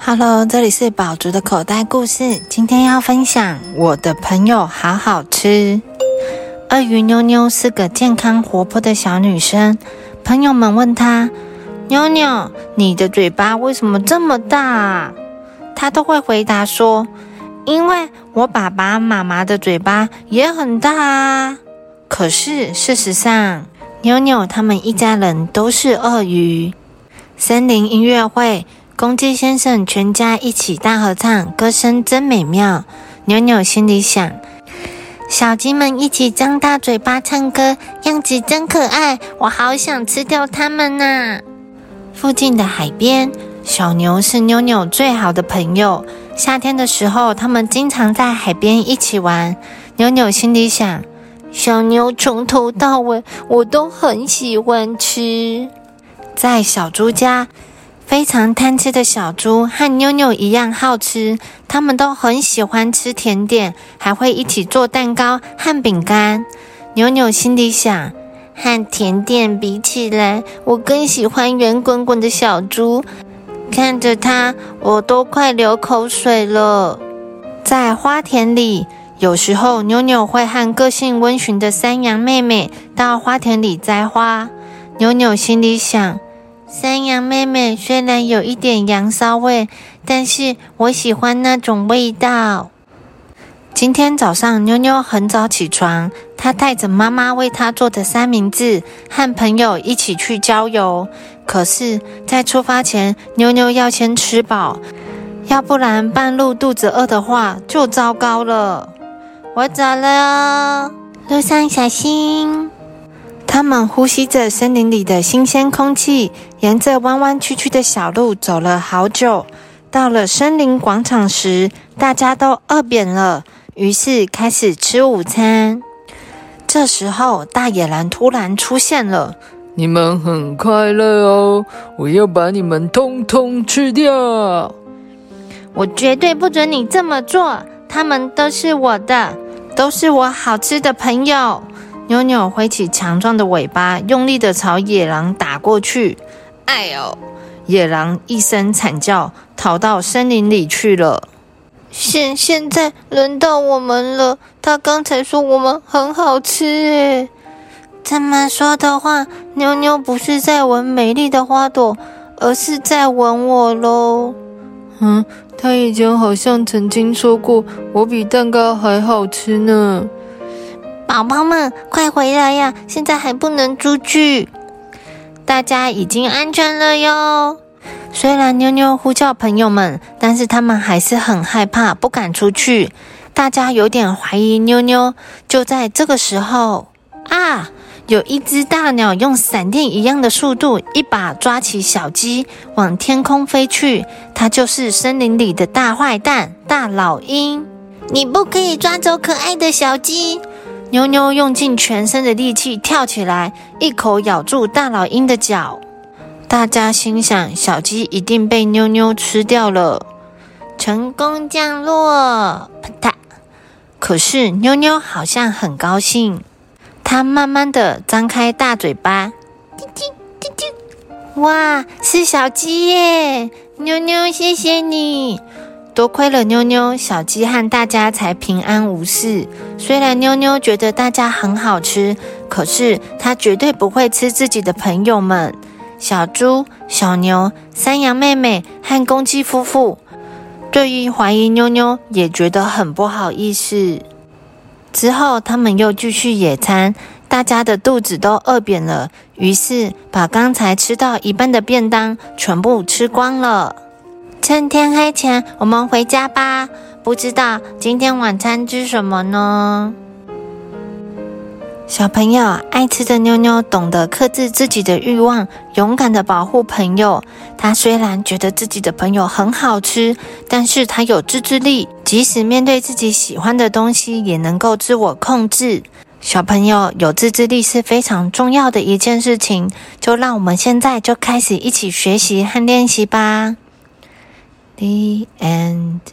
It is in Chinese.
Hello，这里是宝竹的口袋故事。今天要分享我的朋友好好吃。鳄鱼妞妞是个健康活泼的小女生。朋友们问她：“妞妞，你的嘴巴为什么这么大？”她都会回答说：“因为我爸爸妈妈的嘴巴也很大啊。”可是事实上，妞妞他们一家人都是鳄鱼。森林音乐会。公鸡先生全家一起大合唱，歌声真美妙。妞妞心里想：小鸡们一起张大嘴巴唱歌，样子真可爱，我好想吃掉它们呐！附近的海边，小牛是妞妞最好的朋友。夏天的时候，他们经常在海边一起玩。妞妞心里想：小牛从头到尾我都很喜欢吃。在小猪家。非常贪吃的小猪和妞妞一样好吃，他们都很喜欢吃甜点，还会一起做蛋糕和饼干。妞妞心里想：和甜点比起来，我更喜欢圆滚滚的小猪。看着它，我都快流口水了。在花田里，有时候妞妞会和个性温驯的山羊妹妹到花田里摘花。妞妞心里想。山羊妹妹虽然有一点羊骚味，但是我喜欢那种味道。今天早上，妞妞很早起床，她带着妈妈为她做的三明治，和朋友一起去郊游。可是，在出发前，妞妞要先吃饱，要不然半路肚子饿的话就糟糕了。我走了，路上小心。他们呼吸着森林里的新鲜空气，沿着弯弯曲曲的小路走了好久。到了森林广场时，大家都饿扁了，于是开始吃午餐。这时候，大野狼突然出现了：“你们很快乐哦，我要把你们通通吃掉！我绝对不准你这么做，他们都是我的，都是我好吃的朋友。”妞妞挥起强壮的尾巴，用力的朝野狼打过去。哎呦！野狼一声惨叫，逃到森林里去了。现现在轮到我们了。他刚才说我们很好吃，诶。这么说的话，妞妞不是在闻美丽的花朵，而是在闻我喽。嗯，他以前好像曾经说过，我比蛋糕还好吃呢。宝宝们，快回来呀！现在还不能出去，大家已经安全了哟。虽然妞妞呼叫朋友们，但是他们还是很害怕，不敢出去。大家有点怀疑妞妞。就在这个时候，啊，有一只大鸟用闪电一样的速度，一把抓起小鸡，往天空飞去。它就是森林里的大坏蛋大老鹰。你不可以抓走可爱的小鸡！妞妞用尽全身的力气跳起来，一口咬住大老鹰的脚。大家心想：小鸡一定被妞妞吃掉了。成功降落，啪嗒！可是妞妞好像很高兴，它慢慢的张开大嘴巴，滴滴滴滴！哇，是小鸡耶！妞妞，谢谢你。多亏了妞妞，小鸡和大家才平安无事。虽然妞妞觉得大家很好吃，可是她绝对不会吃自己的朋友们——小猪、小牛、山羊妹妹和公鸡夫妇。对于怀疑妞妞，也觉得很不好意思。之后，他们又继续野餐，大家的肚子都饿扁了，于是把刚才吃到一半的便当全部吃光了。趁天黑前，我们回家吧。不知道今天晚餐吃什么呢？小朋友，爱吃的妞妞懂得克制自己的欲望，勇敢的保护朋友。她虽然觉得自己的朋友很好吃，但是她有自制力，即使面对自己喜欢的东西，也能够自我控制。小朋友有自制力是非常重要的一件事情，就让我们现在就开始一起学习和练习吧。The end.